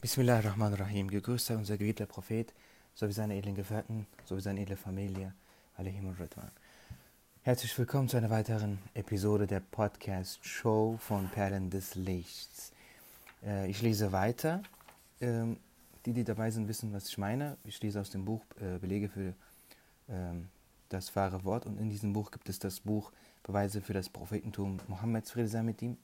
Bismillahirrahmanirrahim. Gegrüßt sei unser geliebter Prophet, sowie seine edlen Gefährten, sowie seine edle Familie. Alaihim Ridwan. Herzlich willkommen zu einer weiteren Episode der Podcast-Show von Perlen des Lichts. Äh, ich lese weiter. Ähm, die, die dabei sind, wissen, was ich meine. Ich lese aus dem Buch äh, Belege für ähm, das wahre Wort und in diesem Buch gibt es das Buch Beweise für das Prophetentum Mohammeds, Friede sei mit ihm.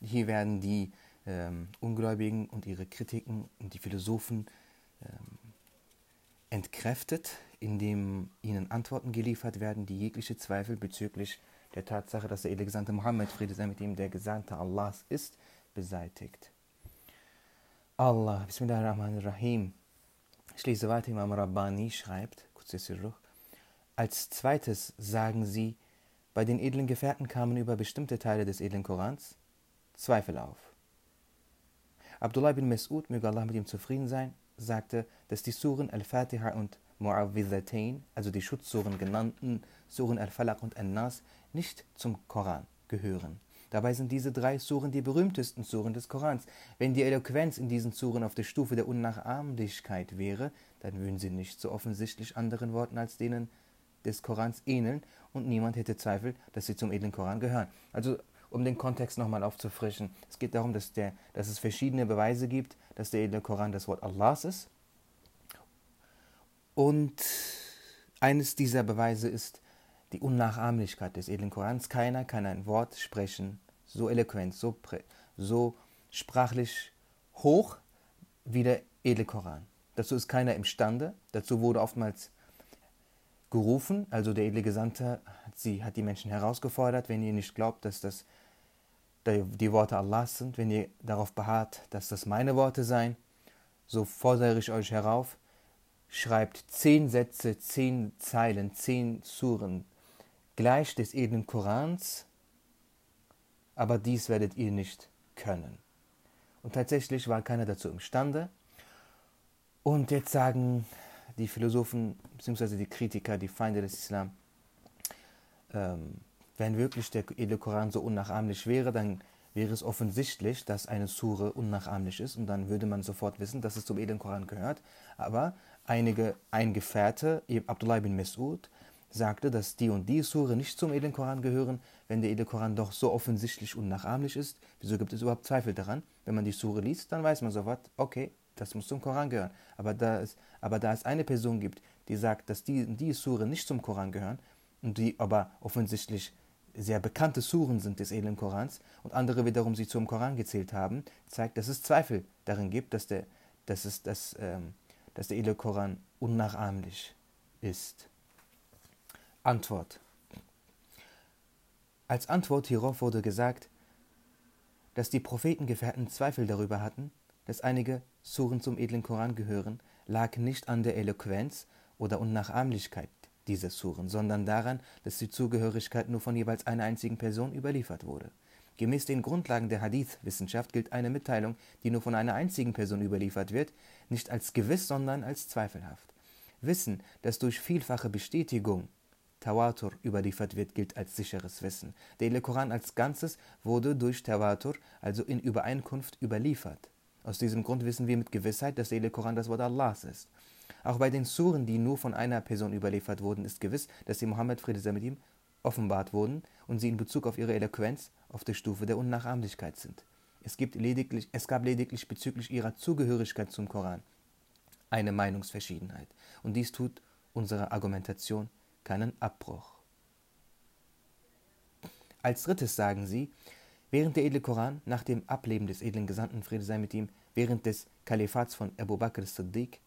Und hier werden die ähm, Ungläubigen und ihre Kritiken und die Philosophen ähm, entkräftet, indem ihnen Antworten geliefert werden, die jegliche Zweifel bezüglich der Tatsache, dass der Elegante Mohammed, Friede sei mit ihm, der Gesandte Allahs ist, beseitigt. Allah, Bismillahirrahmanirrahim. Ich lese weiter, Imam Rabbani schreibt, als zweites sagen sie, bei den edlen Gefährten kamen über bestimmte Teile des edlen Korans Zweifel auf. Abdullah bin Mas'ud, möge Allah mit ihm zufrieden sein, sagte, dass die Suren Al-Fatiha und Mu'awwidhatain, also die Schutzsuren genannten Suren Al-Falaq und Al-Nas, nicht zum Koran gehören. Dabei sind diese drei Suren die berühmtesten Suren des Korans. Wenn die Eloquenz in diesen Suren auf der Stufe der Unnachahmlichkeit wäre, dann würden sie nicht so offensichtlich anderen Worten als denen des Korans ähneln und niemand hätte Zweifel, dass sie zum edlen Koran gehören. Also um den Kontext nochmal aufzufrischen. Es geht darum, dass, der, dass es verschiedene Beweise gibt, dass der edle Koran das Wort Allahs ist. Und eines dieser Beweise ist die Unnachahmlichkeit des edlen Korans. Keiner kann ein Wort sprechen, so eloquent, so, so sprachlich hoch wie der edle Koran. Dazu ist keiner imstande. Dazu wurde oftmals gerufen, also der edle Gesandte hat, sie, hat die Menschen herausgefordert, wenn ihr nicht glaubt, dass das die Worte Allahs sind, wenn ihr darauf beharrt, dass das meine Worte seien, so fordere ich euch herauf, schreibt zehn Sätze, zehn Zeilen, zehn Suren gleich des edlen Korans, aber dies werdet ihr nicht können. Und tatsächlich war keiner dazu imstande. Und jetzt sagen die Philosophen bzw. die Kritiker, die Feinde des Islam, ähm, wenn wirklich der edle Koran so unnachahmlich wäre, dann wäre es offensichtlich, dass eine Sure unnachahmlich ist und dann würde man sofort wissen, dass es zum edlen Koran gehört. Aber einige, ein Gefährte, Abdullah bin Mes'ud, sagte, dass die und die Sure nicht zum edlen Koran gehören, wenn der edle Koran doch so offensichtlich unnachahmlich ist. Wieso gibt es überhaupt Zweifel daran? Wenn man die Sure liest, dann weiß man sofort, okay, das muss zum Koran gehören. Aber da es, aber da es eine Person gibt, die sagt, dass die, die Sure nicht zum Koran gehören und die aber offensichtlich sehr bekannte Suren sind des edlen Korans und andere wiederum sie zum Koran gezählt haben, zeigt, dass es Zweifel darin gibt, dass der, dass es, dass, ähm, dass der edle Koran unnachahmlich ist. Antwort. Als Antwort hierauf wurde gesagt, dass die Prophetengefährten Zweifel darüber hatten, dass einige Suren zum edlen Koran gehören, lag nicht an der Eloquenz oder Unnachahmlichkeit diese Suren, sondern daran, dass die Zugehörigkeit nur von jeweils einer einzigen Person überliefert wurde. Gemäß den Grundlagen der Hadith-Wissenschaft gilt eine Mitteilung, die nur von einer einzigen Person überliefert wird, nicht als gewiss, sondern als zweifelhaft. Wissen, das durch vielfache Bestätigung Tawatur überliefert wird, gilt als sicheres Wissen. Der Koran als Ganzes wurde durch Tawatur, also in Übereinkunft, überliefert. Aus diesem Grund wissen wir mit Gewissheit, dass der Koran das Wort Allahs ist. Auch bei den Suren, die nur von einer Person überliefert wurden, ist gewiss, dass sie Mohammed Friede sei mit ihm offenbart wurden und sie in Bezug auf ihre Eloquenz auf der Stufe der Unnachahmlichkeit sind. Es, gibt lediglich, es gab lediglich bezüglich ihrer Zugehörigkeit zum Koran eine Meinungsverschiedenheit. Und dies tut unserer Argumentation keinen Abbruch. Als drittes sagen sie, während der edle Koran nach dem Ableben des edlen Gesandten Friede sei mit ihm, während des Kalifats von Abu Bakr as-Siddiq äh,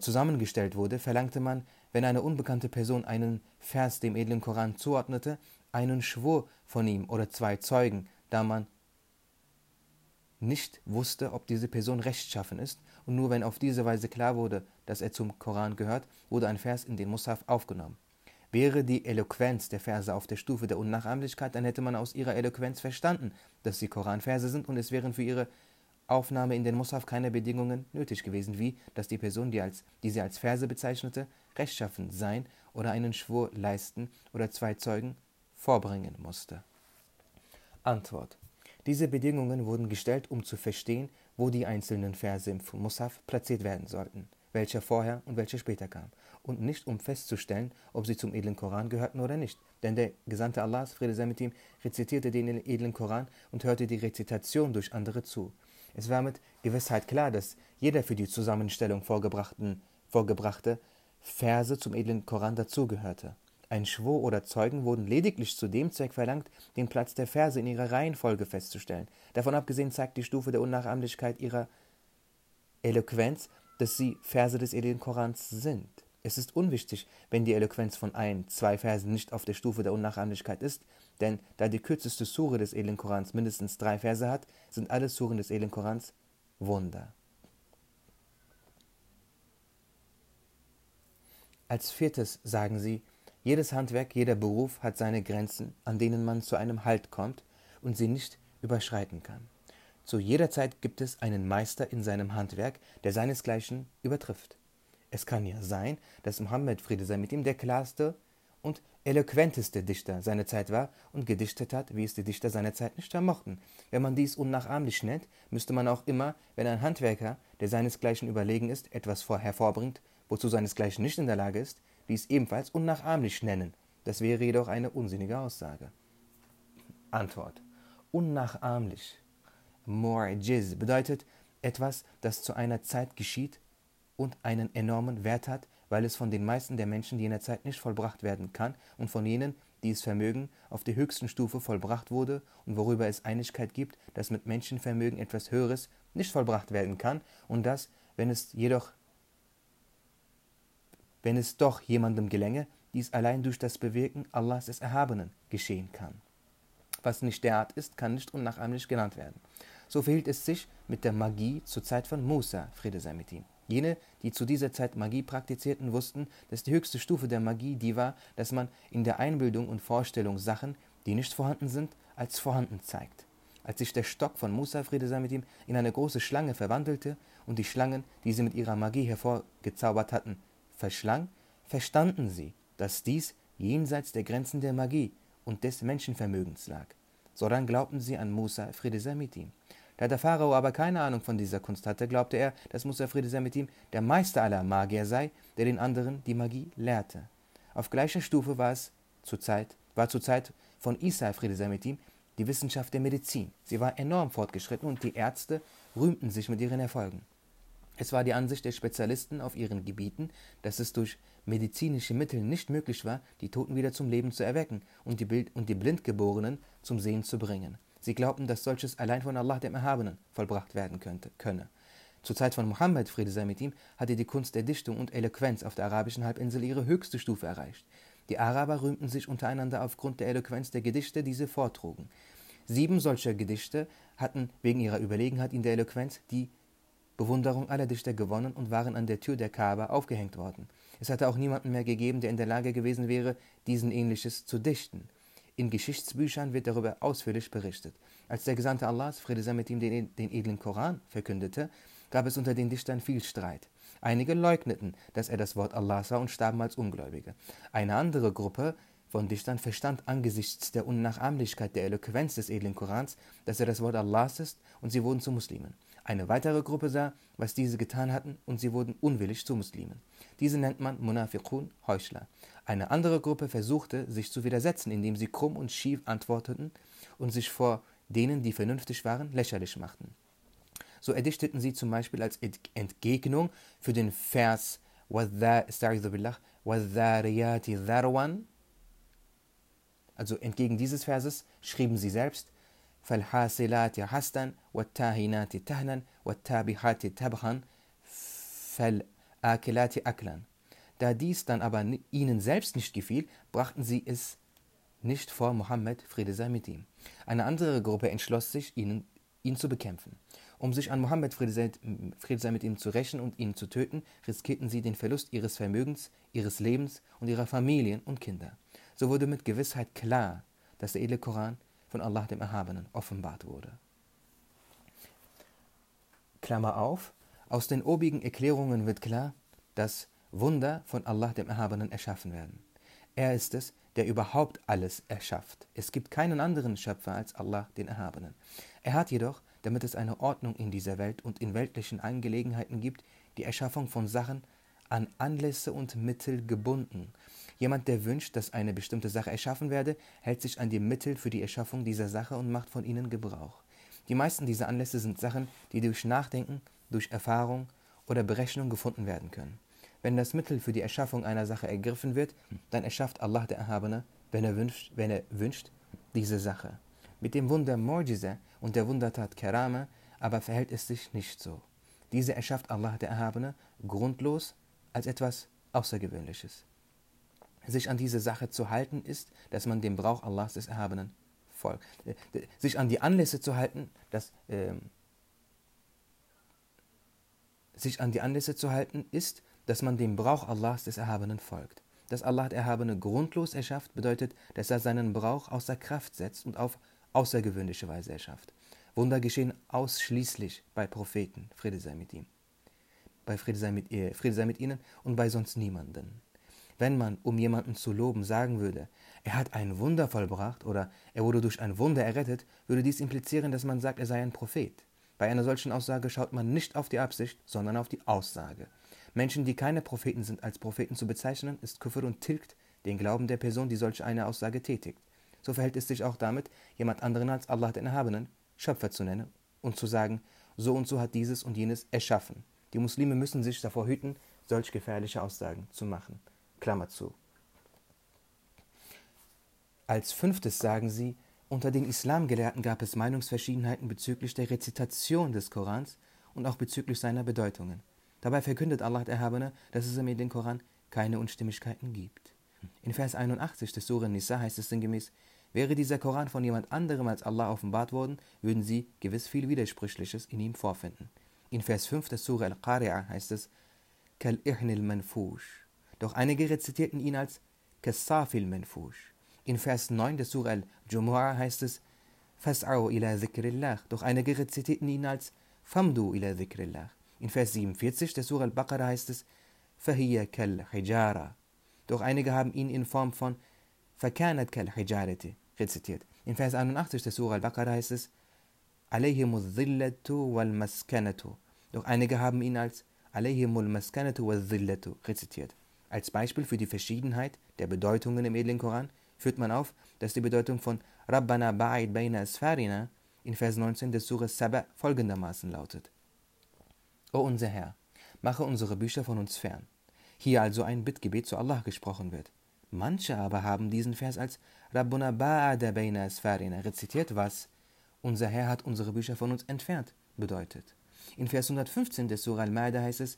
zusammengestellt wurde, verlangte man, wenn eine unbekannte Person einen Vers dem edlen Koran zuordnete, einen Schwur von ihm oder zwei Zeugen, da man nicht wusste, ob diese Person rechtschaffen ist, und nur wenn auf diese Weise klar wurde, dass er zum Koran gehört, wurde ein Vers in den Mushaf aufgenommen. Wäre die Eloquenz der Verse auf der Stufe der Unnachahmlichkeit, dann hätte man aus ihrer Eloquenz verstanden, dass sie Koranverse sind und es wären für ihre Aufnahme in den Mushaf keine Bedingungen nötig gewesen, wie dass die Person, die, als, die sie als Verse bezeichnete, rechtschaffen sein oder einen Schwur leisten oder zwei Zeugen vorbringen musste. Antwort. Diese Bedingungen wurden gestellt, um zu verstehen, wo die einzelnen Verse im Musaf platziert werden sollten, welcher vorher und welcher später kam, und nicht um festzustellen, ob sie zum edlen Koran gehörten oder nicht. Denn der Gesandte Allahs, Friede sei mit ihm, rezitierte den edlen Koran und hörte die Rezitation durch andere zu. Es war mit Gewissheit klar, dass jeder für die Zusammenstellung vorgebrachte Verse zum edlen Koran dazugehörte. Ein Schwur oder Zeugen wurden lediglich zu dem Zweck verlangt, den Platz der Verse in ihrer Reihenfolge festzustellen. Davon abgesehen zeigt die Stufe der Unnachahmlichkeit ihrer Eloquenz, dass sie Verse des edlen Korans sind. Es ist unwichtig, wenn die Eloquenz von ein, zwei Versen nicht auf der Stufe der Unnachahmlichkeit ist, denn da die kürzeste Sure des edlen Korans mindestens drei Verse hat, sind alle Suren des edlen Korans Wunder. Als viertes sagen sie, jedes Handwerk, jeder Beruf hat seine Grenzen, an denen man zu einem Halt kommt und sie nicht überschreiten kann. Zu jeder Zeit gibt es einen Meister in seinem Handwerk, der seinesgleichen übertrifft. Es kann ja sein, dass Mohammed Friede sei mit ihm der klarste und eloquenteste Dichter seiner Zeit war und gedichtet hat, wie es die Dichter seiner Zeit nicht vermochten. Wenn man dies unnachahmlich nennt, müsste man auch immer, wenn ein Handwerker, der seinesgleichen überlegen ist, etwas vor hervorbringt, wozu seinesgleichen nicht in der Lage ist, dies ebenfalls unnachahmlich nennen. Das wäre jedoch eine unsinnige Aussage. Antwort. Unnachahmlich. Mu'jiz bedeutet etwas, das zu einer Zeit geschieht und einen enormen Wert hat, weil es von den meisten der Menschen jener Zeit nicht vollbracht werden kann und von jenen, die es vermögen, auf der höchsten Stufe vollbracht wurde und worüber es Einigkeit gibt, dass mit Menschenvermögen etwas Höheres nicht vollbracht werden kann und dass, wenn es jedoch wenn es doch jemandem gelänge, dies allein durch das Bewirken Allahs des Erhabenen geschehen kann. Was nicht derart ist, kann nicht unnachahmlich genannt werden. So verhielt es sich mit der Magie zur Zeit von Musa, Friede sei mit ihm. Jene, die zu dieser Zeit Magie praktizierten, wussten, dass die höchste Stufe der Magie die war, dass man in der Einbildung und Vorstellung Sachen, die nicht vorhanden sind, als vorhanden zeigt. Als sich der Stock von Musa, Friede sei mit ihm, in eine große Schlange verwandelte und die Schlangen, die sie mit ihrer Magie hervorgezaubert hatten, verschlang, verstanden sie, dass dies jenseits der Grenzen der Magie und des Menschenvermögens lag. Sondern glaubten sie an Musa, Friede sei mit ihm. Da der Pharao aber keine Ahnung von dieser Kunst hatte, glaubte er, dass Musa, Friede sei mit ihm, der Meister aller Magier sei, der den anderen die Magie lehrte. Auf gleicher Stufe war es zur Zeit, war zur Zeit von Isa, Friede sei mit ihm, die Wissenschaft der Medizin. Sie war enorm fortgeschritten und die Ärzte rühmten sich mit ihren Erfolgen. Es war die Ansicht der Spezialisten auf ihren Gebieten, dass es durch medizinische Mittel nicht möglich war, die Toten wieder zum Leben zu erwecken und die, Bild und die Blindgeborenen zum Sehen zu bringen. Sie glaubten, dass solches allein von Allah dem Erhabenen vollbracht werden könnte, könne. Zur Zeit von Mohammed, Friede sei mit ihm, hatte die Kunst der Dichtung und Eloquenz auf der arabischen Halbinsel ihre höchste Stufe erreicht. Die Araber rühmten sich untereinander aufgrund der Eloquenz der Gedichte, die sie vortrugen. Sieben solcher Gedichte hatten wegen ihrer Überlegenheit in der Eloquenz die Bewunderung aller Dichter gewonnen und waren an der Tür der Kaaba aufgehängt worden. Es hatte auch niemanden mehr gegeben, der in der Lage gewesen wäre, diesen ähnliches zu dichten. In Geschichtsbüchern wird darüber ausführlich berichtet. Als der Gesandte Allahs, Friede sei mit ihm, den, den edlen Koran verkündete, gab es unter den Dichtern viel Streit. Einige leugneten, dass er das Wort Allah sah und starben als Ungläubige. Eine andere Gruppe von Dichtern verstand angesichts der Unnachahmlichkeit der Eloquenz des edlen Korans, dass er das Wort Allahs ist, und sie wurden zu Muslimen. Eine weitere Gruppe sah, was diese getan hatten, und sie wurden unwillig zu Muslimen. Diese nennt man Munafiqun, Heuchler. Eine andere Gruppe versuchte, sich zu widersetzen, indem sie krumm und schief antworteten und sich vor denen, die vernünftig waren, lächerlich machten. So erdichteten sie zum Beispiel als Entgegnung für den Vers also entgegen dieses Verses schrieben sie selbst فالحاصلات حسدا والتاهنات تهنا والتابحات تبخا فالآكلات أكلا. da dies dann aber ihnen selbst nicht gefiel, brachten sie es nicht vor Mohammed, Friede sei mit ihm. Eine andere Gruppe entschloss sich, ihnen, ihn zu bekämpfen. Um sich an Mohammed, Friede sei, Friede sei mit ihm zu rächen und ihn zu töten, riskierten sie den Verlust ihres Vermögens, ihres Lebens und ihrer Familien und Kinder. So wurde mit Gewissheit klar, dass der edle Koran von Allah dem Erhabenen offenbart wurde. Klammer auf, aus den obigen Erklärungen wird klar, dass Wunder von Allah dem Erhabenen erschaffen werden. Er ist es, der überhaupt alles erschafft. Es gibt keinen anderen Schöpfer als Allah, den Erhabenen. Er hat jedoch, damit es eine Ordnung in dieser Welt und in weltlichen Angelegenheiten gibt, die Erschaffung von Sachen an Anlässe und Mittel gebunden. Jemand, der wünscht, dass eine bestimmte Sache erschaffen werde, hält sich an die Mittel für die Erschaffung dieser Sache und macht von ihnen Gebrauch. Die meisten dieser Anlässe sind Sachen, die durch Nachdenken, durch Erfahrung oder Berechnung gefunden werden können. Wenn das Mittel für die Erschaffung einer Sache ergriffen wird, dann erschafft Allah der Erhabene, wenn er wünscht, wenn er wünscht diese Sache. Mit dem Wunder Mu'jiza und der Wundertat Kerame aber verhält es sich nicht so. Diese erschafft Allah der Erhabene grundlos als etwas Außergewöhnliches. Sich an diese Sache zu halten ist, dass man dem Brauch Allahs des Erhabenen folgt. Sich an die Anlässe zu halten, dass äh, sich an die Anlässe zu halten, ist, dass man dem Brauch Allahs des Erhabenen folgt. Dass Allah der Erhabene grundlos erschafft, bedeutet, dass er seinen Brauch außer Kraft setzt und auf außergewöhnliche Weise erschafft. Wunder geschehen ausschließlich bei Propheten, Friede sei mit ihm. Bei Friede sei mit, ihr, Friede sei mit ihnen und bei sonst niemanden. Wenn man, um jemanden zu loben, sagen würde, er hat ein Wunder vollbracht oder er wurde durch ein Wunder errettet, würde dies implizieren, dass man sagt, er sei ein Prophet. Bei einer solchen Aussage schaut man nicht auf die Absicht, sondern auf die Aussage. Menschen, die keine Propheten sind, als Propheten zu bezeichnen, ist Kufr und tilgt den Glauben der Person, die solch eine Aussage tätigt. So verhält es sich auch damit, jemand anderen als Allah den Erhabenen Schöpfer zu nennen und zu sagen, so und so hat dieses und jenes erschaffen. Die Muslime müssen sich davor hüten, solch gefährliche Aussagen zu machen. Klammer zu. Als fünftes sagen sie, unter den Islamgelehrten gab es Meinungsverschiedenheiten bezüglich der Rezitation des Korans und auch bezüglich seiner Bedeutungen. Dabei verkündet Allah der Erhabene, dass es im Koran keine Unstimmigkeiten gibt. In Vers 81 des Surah Nisa heißt es sinngemäß, wäre dieser Koran von jemand anderem als Allah offenbart worden, würden sie gewiss viel Widersprüchliches in ihm vorfinden. In Vers 5 des Surah Al-Qari'ah heißt es, Kal ihnil manfush. Doch einige rezitierten ihn als Kassafil manfush. In Vers 9 des Surah Al-Jumu'ah heißt es, Fas'au ila dhikrillah. Doch einige rezitierten ihn als Famdu ila dhikrillah. In Vers 47 der Surah Al-Baqarah heißt es, kal hijara. Doch einige haben ihn in Form von kal hijarati rezitiert. In Vers 81 der Surah Al-Baqarah heißt es, dhillatu wal maskanatu. Doch einige haben ihn als maskanatu wal dhillatu rezitiert. Als Beispiel für die Verschiedenheit der Bedeutungen im edlen Koran führt man auf, dass die Bedeutung von Rabbana ba'id bayna asfarina in Vers 19 des Surah Saba folgendermaßen lautet. O unser Herr, mache unsere Bücher von uns fern. Hier also ein Bittgebet zu Allah gesprochen wird. Manche aber haben diesen Vers als Rabbuna ba'ada bayna asfarina rezitiert, was unser Herr hat unsere Bücher von uns entfernt bedeutet. In Vers 115 des Surah Al-Ma'idah heißt es,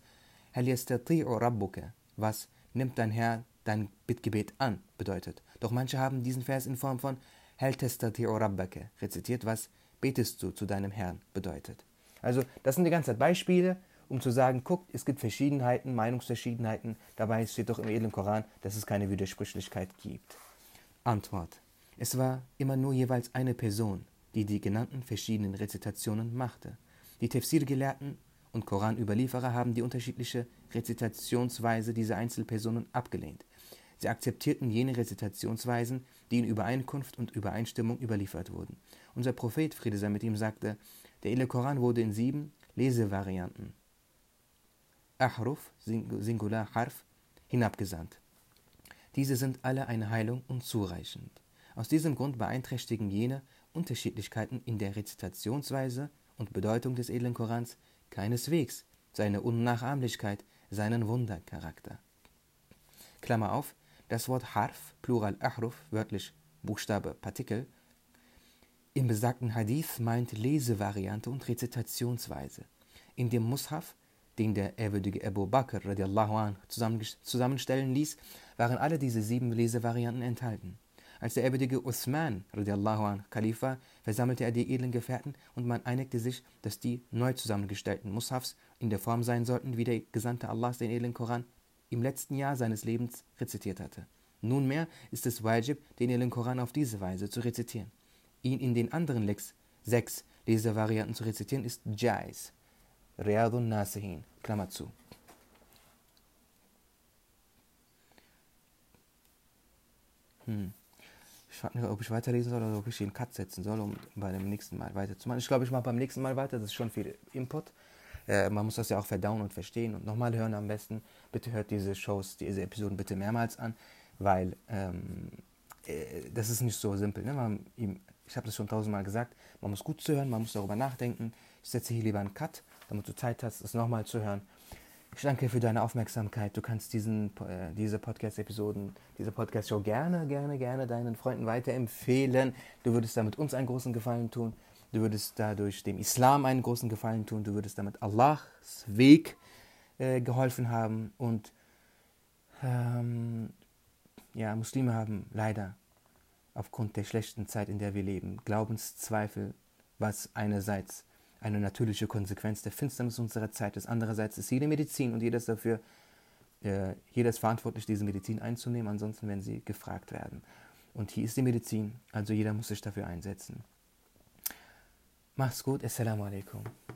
Hal yastati'u rabbuka, was nimmt dein Herr dein Bittgebet an bedeutet. Doch manche haben diesen Vers in Form von Hal tastati'u rabbaka rezitiert, was betest du zu deinem Herrn bedeutet. Also das sind die ganze Zeit Beispiele, um zu sagen, guckt, es gibt Verschiedenheiten, Meinungsverschiedenheiten. Dabei steht doch im edlen Koran, dass es keine Widersprüchlichkeit gibt. Antwort. Es war immer nur jeweils eine Person, die die genannten verschiedenen Rezitationen machte. Die Tefsir-Gelehrten und Koranüberlieferer haben die unterschiedliche Rezitationsweise dieser Einzelpersonen abgelehnt. Sie akzeptierten jene Rezitationsweisen, die in Übereinkunft und Übereinstimmung überliefert wurden. Unser Prophet, Friede sei mit ihm, sagte, der edle Koran wurde in sieben Lesevarianten Ahruf, Singular Harf, hinabgesandt. Diese sind alle eine Heilung und zureichend. Aus diesem Grund beeinträchtigen jene Unterschiedlichkeiten in der Rezitationsweise und Bedeutung des edlen Korans keineswegs seine Unnachahmlichkeit, seinen Wundercharakter. Klammer auf, das Wort Harf, Plural Ahruf, wörtlich Buchstabe, Partikel, im besagten Hadith meint Lesevariante und Rezitationsweise. In dem Mushaf, den der ehrwürdige Abu Bakr an, zusammenstellen ließ, waren alle diese sieben Lesevarianten enthalten. Als der ehrwürdige Uthman an, Kalif war, versammelte er die edlen Gefährten und man einigte sich, dass die neu zusammengestellten Mushafs in der Form sein sollten, wie der Gesandte Allahs den edlen Koran im letzten Jahr seines Lebens rezitiert hatte. Nunmehr ist es wajib, den edlen Koran auf diese Weise zu rezitieren. Ihn in den anderen Lex sechs Lesevarianten zu rezitieren, ist Jais. Riyadun Nasihin, Klammer zu. Hm. Ich frage mich, ob ich weiterlesen soll oder ob ich den Cut setzen soll, um bei dem nächsten Mal weiterzumachen. Ich glaube, ich mache beim nächsten Mal weiter. Das ist schon viel Input. Äh, man muss das ja auch verdauen und verstehen und nochmal hören am besten. Bitte hört diese Shows, diese Episoden bitte mehrmals an, weil ähm, äh, das ist nicht so simpel. Ne? Man, ich habe das schon tausendmal gesagt. Man muss gut zuhören, man muss darüber nachdenken. Ich setze hier lieber einen Cut, damit du Zeit hast, es nochmal zu hören. Ich danke für deine Aufmerksamkeit. Du kannst diesen, äh, diese Podcast-Episoden, diese Podcast-Show gerne, gerne, gerne deinen Freunden weiterempfehlen. Du würdest damit uns einen großen Gefallen tun. Du würdest dadurch dem Islam einen großen Gefallen tun. Du würdest damit Allahs Weg äh, geholfen haben. Und ähm, ja, Muslime haben leider aufgrund der schlechten Zeit, in der wir leben, Glaubenszweifel, was einerseits eine natürliche Konsequenz der Finsternis unserer Zeit ist. Andererseits ist jede Medizin und jeder ist dafür, äh, jeder ist verantwortlich, diese Medizin einzunehmen, ansonsten werden sie gefragt werden. Und hier ist die Medizin, also jeder muss sich dafür einsetzen. Mach's gut, Assalamu alaikum.